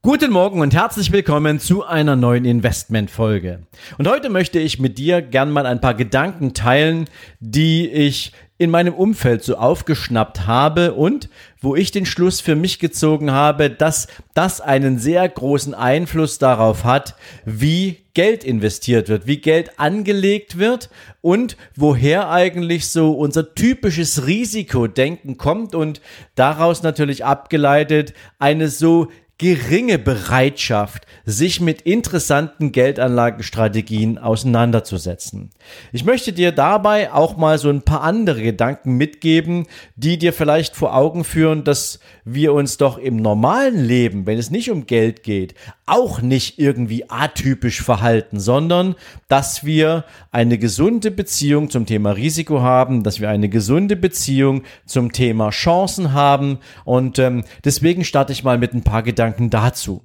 Guten Morgen und herzlich willkommen zu einer neuen Investmentfolge. Und heute möchte ich mit dir gern mal ein paar Gedanken teilen, die ich in meinem Umfeld so aufgeschnappt habe und wo ich den Schluss für mich gezogen habe, dass das einen sehr großen Einfluss darauf hat, wie Geld investiert wird, wie Geld angelegt wird und woher eigentlich so unser typisches Risikodenken kommt und daraus natürlich abgeleitet eine so geringe Bereitschaft, sich mit interessanten Geldanlagenstrategien auseinanderzusetzen. Ich möchte dir dabei auch mal so ein paar andere Gedanken mitgeben, die dir vielleicht vor Augen führen, dass wir uns doch im normalen Leben, wenn es nicht um Geld geht, auch nicht irgendwie atypisch verhalten, sondern dass wir eine gesunde Beziehung zum Thema Risiko haben, dass wir eine gesunde Beziehung zum Thema Chancen haben und ähm, deswegen starte ich mal mit ein paar Gedanken Gedanken dazu.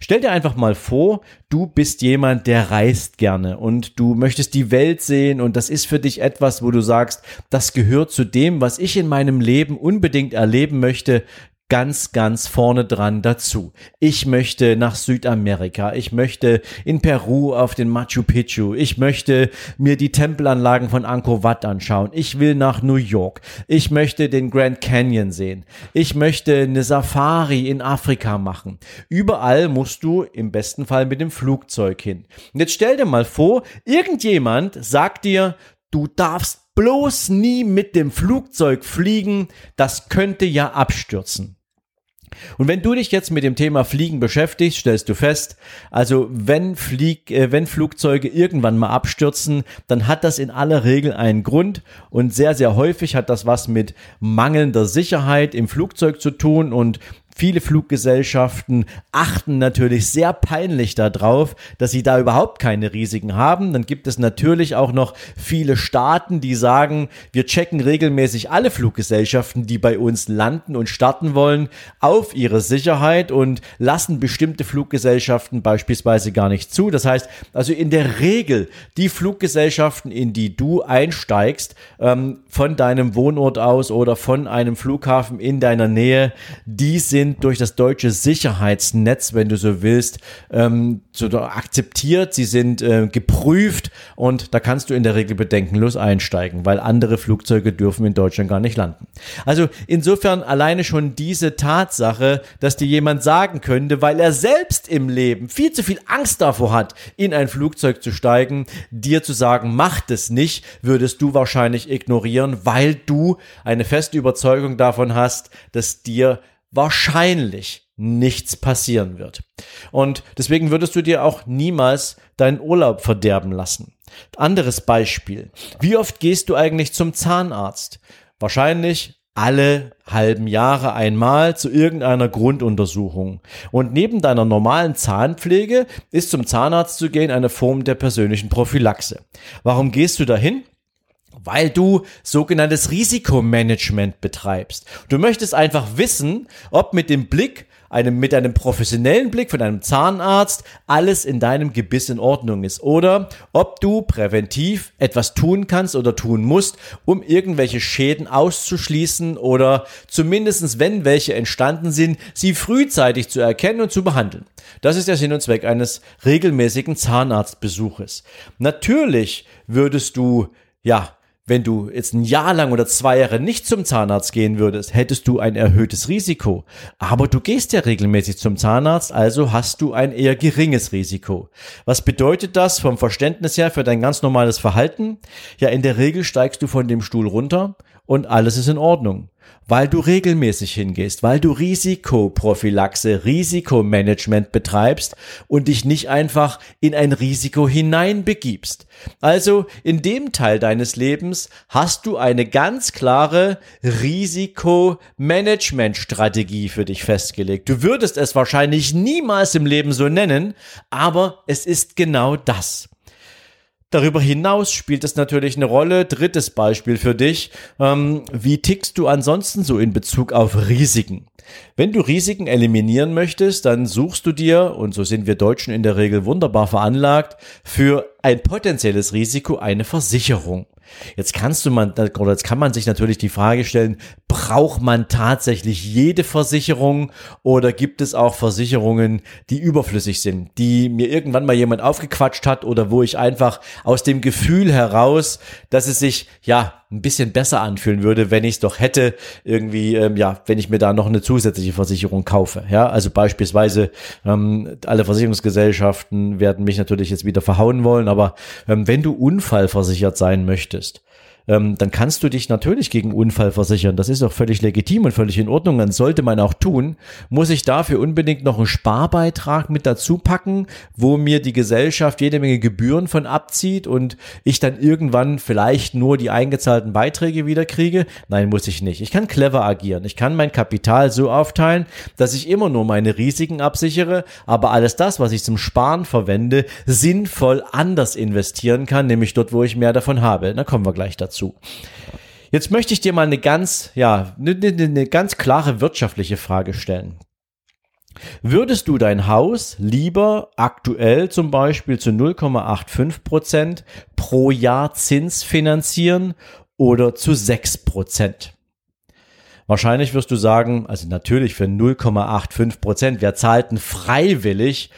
Stell dir einfach mal vor, du bist jemand, der reist gerne und du möchtest die Welt sehen und das ist für dich etwas, wo du sagst, das gehört zu dem, was ich in meinem Leben unbedingt erleben möchte ganz, ganz vorne dran dazu. Ich möchte nach Südamerika. Ich möchte in Peru auf den Machu Picchu. Ich möchte mir die Tempelanlagen von Angkor Wat anschauen. Ich will nach New York. Ich möchte den Grand Canyon sehen. Ich möchte eine Safari in Afrika machen. Überall musst du im besten Fall mit dem Flugzeug hin. Und jetzt stell dir mal vor, irgendjemand sagt dir, du darfst bloß nie mit dem Flugzeug fliegen, das könnte ja abstürzen. Und wenn du dich jetzt mit dem Thema Fliegen beschäftigst, stellst du fest, also wenn, Flieg, äh, wenn Flugzeuge irgendwann mal abstürzen, dann hat das in aller Regel einen Grund. Und sehr, sehr häufig hat das was mit mangelnder Sicherheit im Flugzeug zu tun. Und Viele Fluggesellschaften achten natürlich sehr peinlich darauf, dass sie da überhaupt keine Risiken haben. Dann gibt es natürlich auch noch viele Staaten, die sagen, wir checken regelmäßig alle Fluggesellschaften, die bei uns landen und starten wollen, auf ihre Sicherheit und lassen bestimmte Fluggesellschaften beispielsweise gar nicht zu. Das heißt, also in der Regel die Fluggesellschaften, in die du einsteigst, ähm, von deinem Wohnort aus oder von einem Flughafen in deiner Nähe, die sind sind durch das deutsche Sicherheitsnetz, wenn du so willst, ähm, akzeptiert, sie sind äh, geprüft und da kannst du in der Regel bedenkenlos einsteigen, weil andere Flugzeuge dürfen in Deutschland gar nicht landen. Also insofern alleine schon diese Tatsache, dass dir jemand sagen könnte, weil er selbst im Leben viel zu viel Angst davor hat, in ein Flugzeug zu steigen, dir zu sagen, mach das nicht, würdest du wahrscheinlich ignorieren, weil du eine feste Überzeugung davon hast, dass dir wahrscheinlich nichts passieren wird. Und deswegen würdest du dir auch niemals deinen Urlaub verderben lassen. Anderes Beispiel. Wie oft gehst du eigentlich zum Zahnarzt? Wahrscheinlich alle halben Jahre einmal zu irgendeiner Grunduntersuchung. Und neben deiner normalen Zahnpflege ist zum Zahnarzt zu gehen eine Form der persönlichen Prophylaxe. Warum gehst du dahin? Weil du sogenanntes Risikomanagement betreibst. Du möchtest einfach wissen, ob mit dem Blick einem, mit einem professionellen Blick von einem Zahnarzt alles in deinem Gebiss in Ordnung ist oder ob du präventiv etwas tun kannst oder tun musst, um irgendwelche Schäden auszuschließen oder zumindestens, wenn welche entstanden sind, sie frühzeitig zu erkennen und zu behandeln. Das ist der Sinn und Zweck eines regelmäßigen Zahnarztbesuches. Natürlich würdest du ja wenn du jetzt ein Jahr lang oder zwei Jahre nicht zum Zahnarzt gehen würdest, hättest du ein erhöhtes Risiko. Aber du gehst ja regelmäßig zum Zahnarzt, also hast du ein eher geringes Risiko. Was bedeutet das vom Verständnis her für dein ganz normales Verhalten? Ja, in der Regel steigst du von dem Stuhl runter und alles ist in Ordnung weil du regelmäßig hingehst, weil du Risikoprophylaxe, Risikomanagement betreibst und dich nicht einfach in ein Risiko hineinbegibst. Also in dem Teil deines Lebens hast du eine ganz klare Risikomanagementstrategie für dich festgelegt. Du würdest es wahrscheinlich niemals im Leben so nennen, aber es ist genau das. Darüber hinaus spielt es natürlich eine Rolle. Drittes Beispiel für dich. Ähm, wie tickst du ansonsten so in Bezug auf Risiken? Wenn du Risiken eliminieren möchtest, dann suchst du dir, und so sind wir Deutschen in der Regel wunderbar veranlagt, für ein potenzielles Risiko eine Versicherung. Jetzt kannst du man, oder jetzt kann man sich natürlich die Frage stellen, braucht man tatsächlich jede Versicherung oder gibt es auch Versicherungen, die überflüssig sind, die mir irgendwann mal jemand aufgequatscht hat oder wo ich einfach aus dem Gefühl heraus, dass es sich, ja, ein bisschen besser anfühlen würde, wenn ich es doch hätte, irgendwie, ähm, ja, wenn ich mir da noch eine zusätzliche Versicherung kaufe. Ja, also beispielsweise ähm, alle Versicherungsgesellschaften werden mich natürlich jetzt wieder verhauen wollen, aber ähm, wenn du unfallversichert sein möchtest, ähm, dann kannst du dich natürlich gegen Unfall versichern. Das ist auch völlig legitim und völlig in Ordnung. Dann sollte man auch tun. Muss ich dafür unbedingt noch einen Sparbeitrag mit dazu packen, wo mir die Gesellschaft jede Menge Gebühren von abzieht und ich dann irgendwann vielleicht nur die eingezahlten Beiträge wieder kriege? Nein, muss ich nicht. Ich kann clever agieren. Ich kann mein Kapital so aufteilen, dass ich immer nur meine Risiken absichere, aber alles das, was ich zum Sparen verwende, sinnvoll anders investieren kann, nämlich dort, wo ich mehr davon habe. Da kommen wir gleich dazu dazu. Jetzt möchte ich dir mal eine ganz, ja, eine, eine ganz klare wirtschaftliche Frage stellen. Würdest du dein Haus lieber aktuell zum Beispiel zu 0,85 Prozent pro Jahr Zins finanzieren oder zu 6 Prozent? Wahrscheinlich wirst du sagen, also natürlich für 0,85 Prozent, wer zahlt denn freiwillig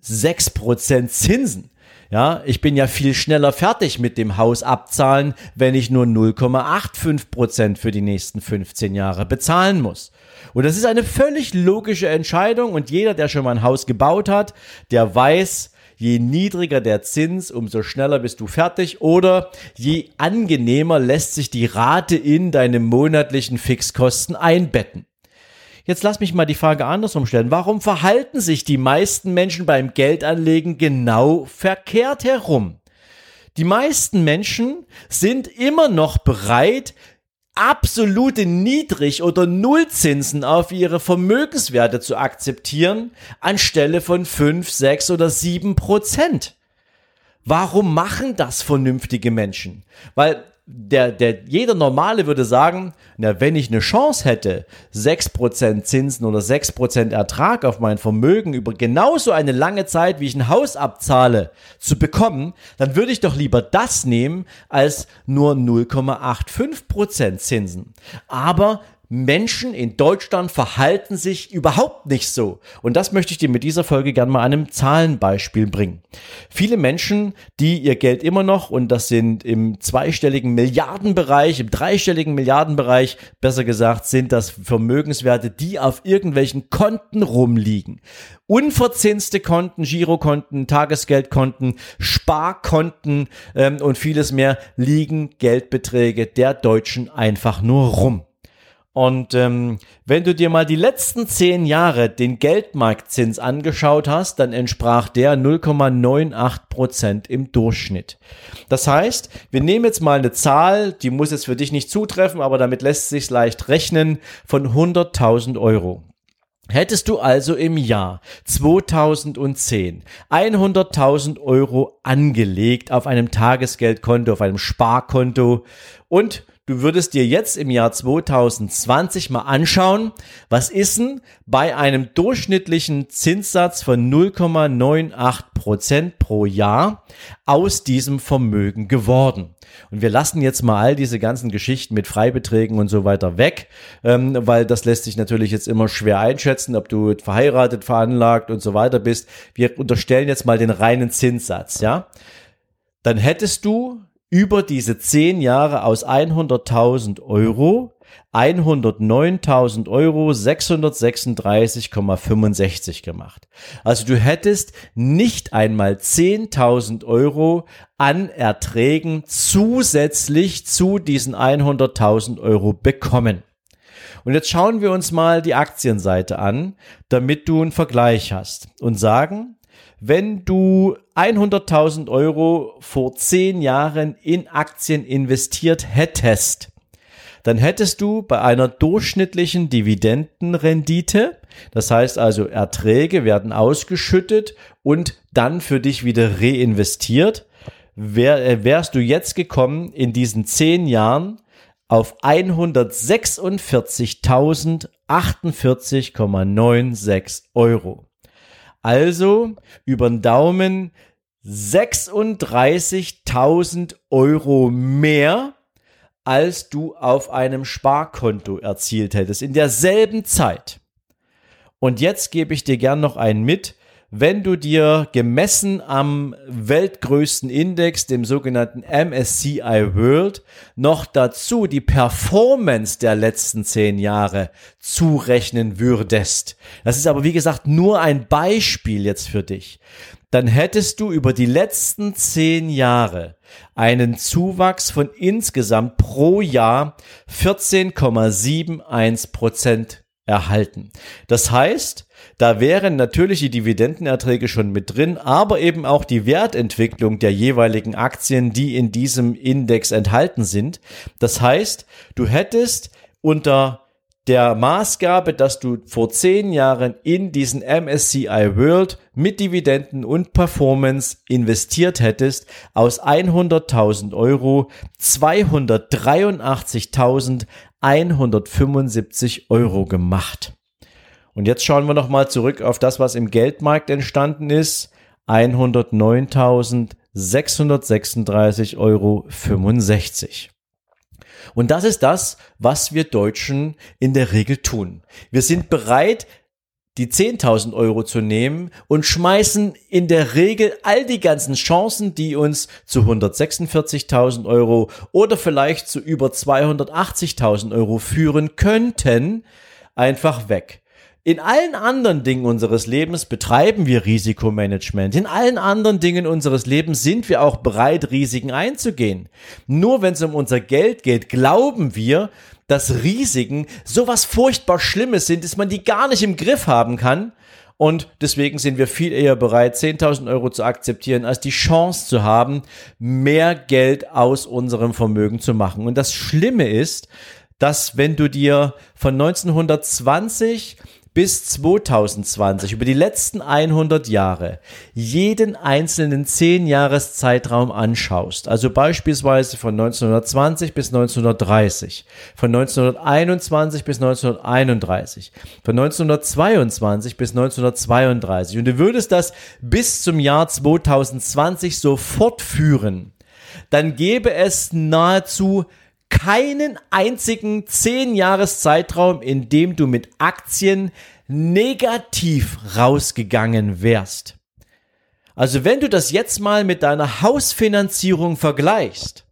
6 Prozent Zinsen? Ja, ich bin ja viel schneller fertig mit dem Haus abzahlen, wenn ich nur 0,85 Prozent für die nächsten 15 Jahre bezahlen muss. Und das ist eine völlig logische Entscheidung und jeder, der schon mal ein Haus gebaut hat, der weiß, je niedriger der Zins, umso schneller bist du fertig oder je angenehmer lässt sich die Rate in deine monatlichen Fixkosten einbetten. Jetzt lass mich mal die Frage andersrum stellen. Warum verhalten sich die meisten Menschen beim Geldanlegen genau verkehrt herum? Die meisten Menschen sind immer noch bereit, absolute Niedrig- oder Nullzinsen auf ihre Vermögenswerte zu akzeptieren, anstelle von 5, 6 oder 7 Prozent. Warum machen das vernünftige Menschen? Weil der, der, jeder Normale würde sagen, na, wenn ich eine Chance hätte, 6% Zinsen oder 6% Ertrag auf mein Vermögen über genauso eine lange Zeit, wie ich ein Haus abzahle, zu bekommen, dann würde ich doch lieber das nehmen als nur 0,85% Zinsen. Aber Menschen in Deutschland verhalten sich überhaupt nicht so. Und das möchte ich dir mit dieser Folge gerne mal einem Zahlenbeispiel bringen. Viele Menschen, die ihr Geld immer noch, und das sind im zweistelligen Milliardenbereich, im dreistelligen Milliardenbereich, besser gesagt, sind das Vermögenswerte, die auf irgendwelchen Konten rumliegen. Unverzinste Konten, Girokonten, Tagesgeldkonten, Sparkonten ähm, und vieles mehr liegen Geldbeträge der Deutschen einfach nur rum. Und ähm, wenn du dir mal die letzten zehn Jahre den Geldmarktzins angeschaut hast, dann entsprach der 0,98 Prozent im Durchschnitt. Das heißt, wir nehmen jetzt mal eine Zahl, die muss jetzt für dich nicht zutreffen, aber damit lässt sich leicht rechnen, von 100.000 Euro. Hättest du also im Jahr 2010 100.000 Euro angelegt auf einem Tagesgeldkonto, auf einem Sparkonto und du würdest dir jetzt im Jahr 2020 mal anschauen, was ist denn bei einem durchschnittlichen Zinssatz von 0,98 Prozent pro Jahr aus diesem Vermögen geworden. Und wir lassen jetzt mal all diese ganzen Geschichten mit Freibeträgen und so weiter weg, ähm, weil das lässt sich natürlich jetzt immer schwer einschätzen, ob du verheiratet, veranlagt und so weiter bist. Wir unterstellen jetzt mal den reinen Zinssatz, ja? Dann hättest du über diese zehn Jahre aus 100.000 Euro 109.000 Euro 636,65 gemacht. Also du hättest nicht einmal 10.000 Euro an Erträgen zusätzlich zu diesen 100.000 Euro bekommen. Und jetzt schauen wir uns mal die Aktienseite an, damit du einen Vergleich hast und sagen, wenn du 100.000 Euro vor zehn Jahren in Aktien investiert hättest, dann hättest du bei einer durchschnittlichen Dividendenrendite, das heißt also Erträge werden ausgeschüttet und dann für dich wieder reinvestiert, wär, äh, wärst du jetzt gekommen in diesen zehn Jahren auf 146.048,96 Euro. Also über den Daumen 36.000 Euro mehr, als du auf einem Sparkonto erzielt hättest in derselben Zeit. Und jetzt gebe ich dir gern noch einen mit, wenn du dir gemessen am weltgrößten Index, dem sogenannten MSCI World, noch dazu die Performance der letzten zehn Jahre zurechnen würdest. Das ist aber wie gesagt nur ein Beispiel jetzt für dich. Dann hättest du über die letzten zehn Jahre einen Zuwachs von insgesamt pro Jahr 14,71 Prozent erhalten. Das heißt, da wären natürlich die Dividendenerträge schon mit drin, aber eben auch die Wertentwicklung der jeweiligen Aktien, die in diesem Index enthalten sind. Das heißt, du hättest unter der Maßgabe, dass du vor zehn Jahren in diesen MSCI World mit Dividenden und Performance investiert hättest, aus 100.000 Euro 283.175 Euro gemacht. Und jetzt schauen wir nochmal zurück auf das, was im Geldmarkt entstanden ist. 109.636,65 Euro. Und das ist das, was wir Deutschen in der Regel tun. Wir sind bereit, die 10.000 Euro zu nehmen und schmeißen in der Regel all die ganzen Chancen, die uns zu 146.000 Euro oder vielleicht zu über 280.000 Euro führen könnten, einfach weg. In allen anderen Dingen unseres Lebens betreiben wir Risikomanagement. In allen anderen Dingen unseres Lebens sind wir auch bereit, Risiken einzugehen. Nur wenn es um unser Geld geht, glauben wir, dass Risiken sowas furchtbar Schlimmes sind, dass man die gar nicht im Griff haben kann. Und deswegen sind wir viel eher bereit, 10.000 Euro zu akzeptieren, als die Chance zu haben, mehr Geld aus unserem Vermögen zu machen. Und das Schlimme ist, dass wenn du dir von 1920 bis 2020, über die letzten 100 Jahre, jeden einzelnen 10 Jahres Zeitraum anschaust, also beispielsweise von 1920 bis 1930, von 1921 bis 1931, von 1922 bis 1932 und du würdest das bis zum Jahr 2020 so fortführen, dann gäbe es nahezu keinen einzigen 10 Jahres Zeitraum, in dem du mit Aktien negativ rausgegangen wärst. Also wenn du das jetzt mal mit deiner Hausfinanzierung vergleichst,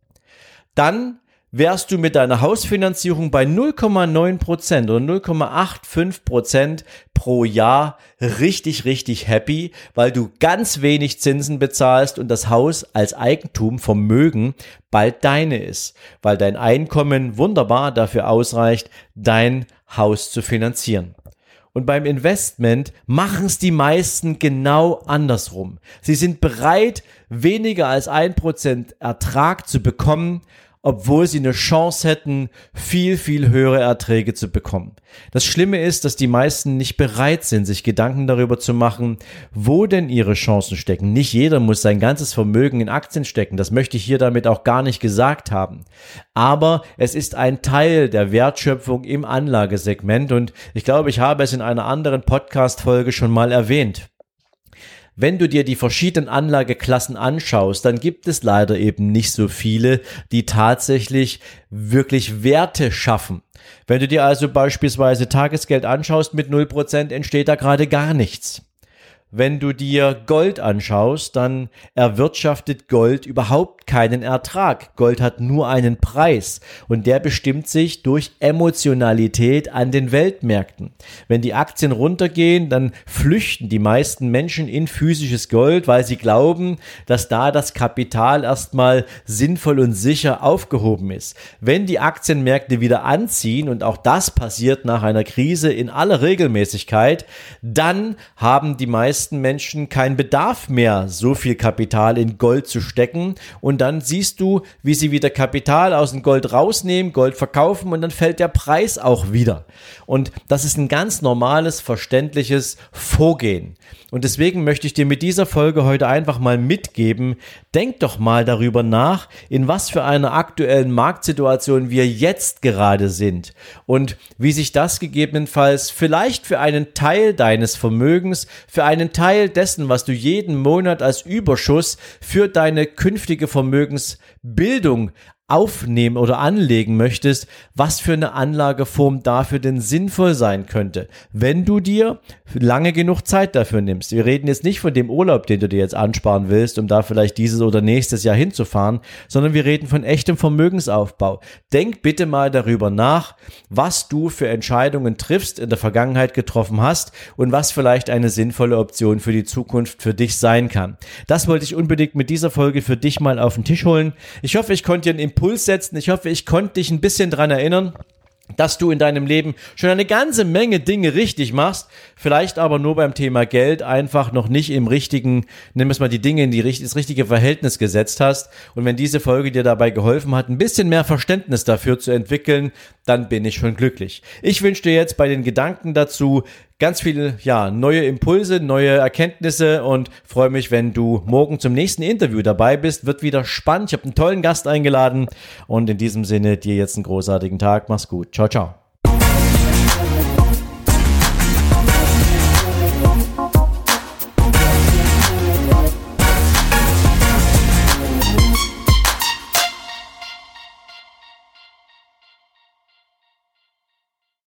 dann wärst du mit deiner Hausfinanzierung bei 0,9 Prozent oder 0,85 Prozent pro Jahr richtig, richtig happy, weil du ganz wenig Zinsen bezahlst und das Haus als Eigentum, Vermögen bald deine ist, weil dein Einkommen wunderbar dafür ausreicht, dein Haus zu finanzieren. Und beim Investment machen es die meisten genau andersrum. Sie sind bereit, weniger als ein Prozent Ertrag zu bekommen obwohl sie eine Chance hätten, viel, viel höhere Erträge zu bekommen. Das Schlimme ist, dass die meisten nicht bereit sind, sich Gedanken darüber zu machen, wo denn ihre Chancen stecken. Nicht jeder muss sein ganzes Vermögen in Aktien stecken. Das möchte ich hier damit auch gar nicht gesagt haben. Aber es ist ein Teil der Wertschöpfung im Anlagesegment und ich glaube, ich habe es in einer anderen Podcast-Folge schon mal erwähnt. Wenn du dir die verschiedenen Anlageklassen anschaust, dann gibt es leider eben nicht so viele, die tatsächlich wirklich Werte schaffen. Wenn du dir also beispielsweise Tagesgeld anschaust mit 0%, entsteht da gerade gar nichts. Wenn du dir Gold anschaust, dann erwirtschaftet Gold überhaupt keinen Ertrag. Gold hat nur einen Preis und der bestimmt sich durch Emotionalität an den Weltmärkten. Wenn die Aktien runtergehen, dann flüchten die meisten Menschen in physisches Gold, weil sie glauben, dass da das Kapital erstmal sinnvoll und sicher aufgehoben ist. Wenn die Aktienmärkte wieder anziehen und auch das passiert nach einer Krise in aller Regelmäßigkeit, dann haben die meisten Menschen keinen Bedarf mehr, so viel Kapital in Gold zu stecken und dann siehst du, wie sie wieder Kapital aus dem Gold rausnehmen, Gold verkaufen und dann fällt der Preis auch wieder. Und das ist ein ganz normales, verständliches Vorgehen. Und deswegen möchte ich dir mit dieser Folge heute einfach mal mitgeben, denk doch mal darüber nach, in was für einer aktuellen Marktsituation wir jetzt gerade sind und wie sich das gegebenenfalls vielleicht für einen Teil deines Vermögens, für einen Teil dessen, was du jeden Monat als Überschuss für deine künftige Vermögensbildung aufnehmen oder anlegen möchtest, was für eine Anlageform dafür denn sinnvoll sein könnte, wenn du dir lange genug Zeit dafür nimmst. Wir reden jetzt nicht von dem Urlaub, den du dir jetzt ansparen willst, um da vielleicht dieses oder nächstes Jahr hinzufahren, sondern wir reden von echtem Vermögensaufbau. Denk bitte mal darüber nach, was du für Entscheidungen triffst, in der Vergangenheit getroffen hast und was vielleicht eine sinnvolle Option für die Zukunft für dich sein kann. Das wollte ich unbedingt mit dieser Folge für dich mal auf den Tisch holen. Ich hoffe, ich konnte dir einen Impuls setzen. Ich hoffe, ich konnte dich ein bisschen dran erinnern dass du in deinem Leben schon eine ganze Menge Dinge richtig machst, vielleicht aber nur beim Thema Geld einfach noch nicht im richtigen, nimm es mal die Dinge in die, das richtige Verhältnis gesetzt hast. Und wenn diese Folge dir dabei geholfen hat, ein bisschen mehr Verständnis dafür zu entwickeln, dann bin ich schon glücklich. Ich wünsche dir jetzt bei den Gedanken dazu ganz viele, ja, neue Impulse, neue Erkenntnisse und freue mich, wenn du morgen zum nächsten Interview dabei bist. Wird wieder spannend. Ich habe einen tollen Gast eingeladen und in diesem Sinne dir jetzt einen großartigen Tag. Mach's gut. Ciao, ciao.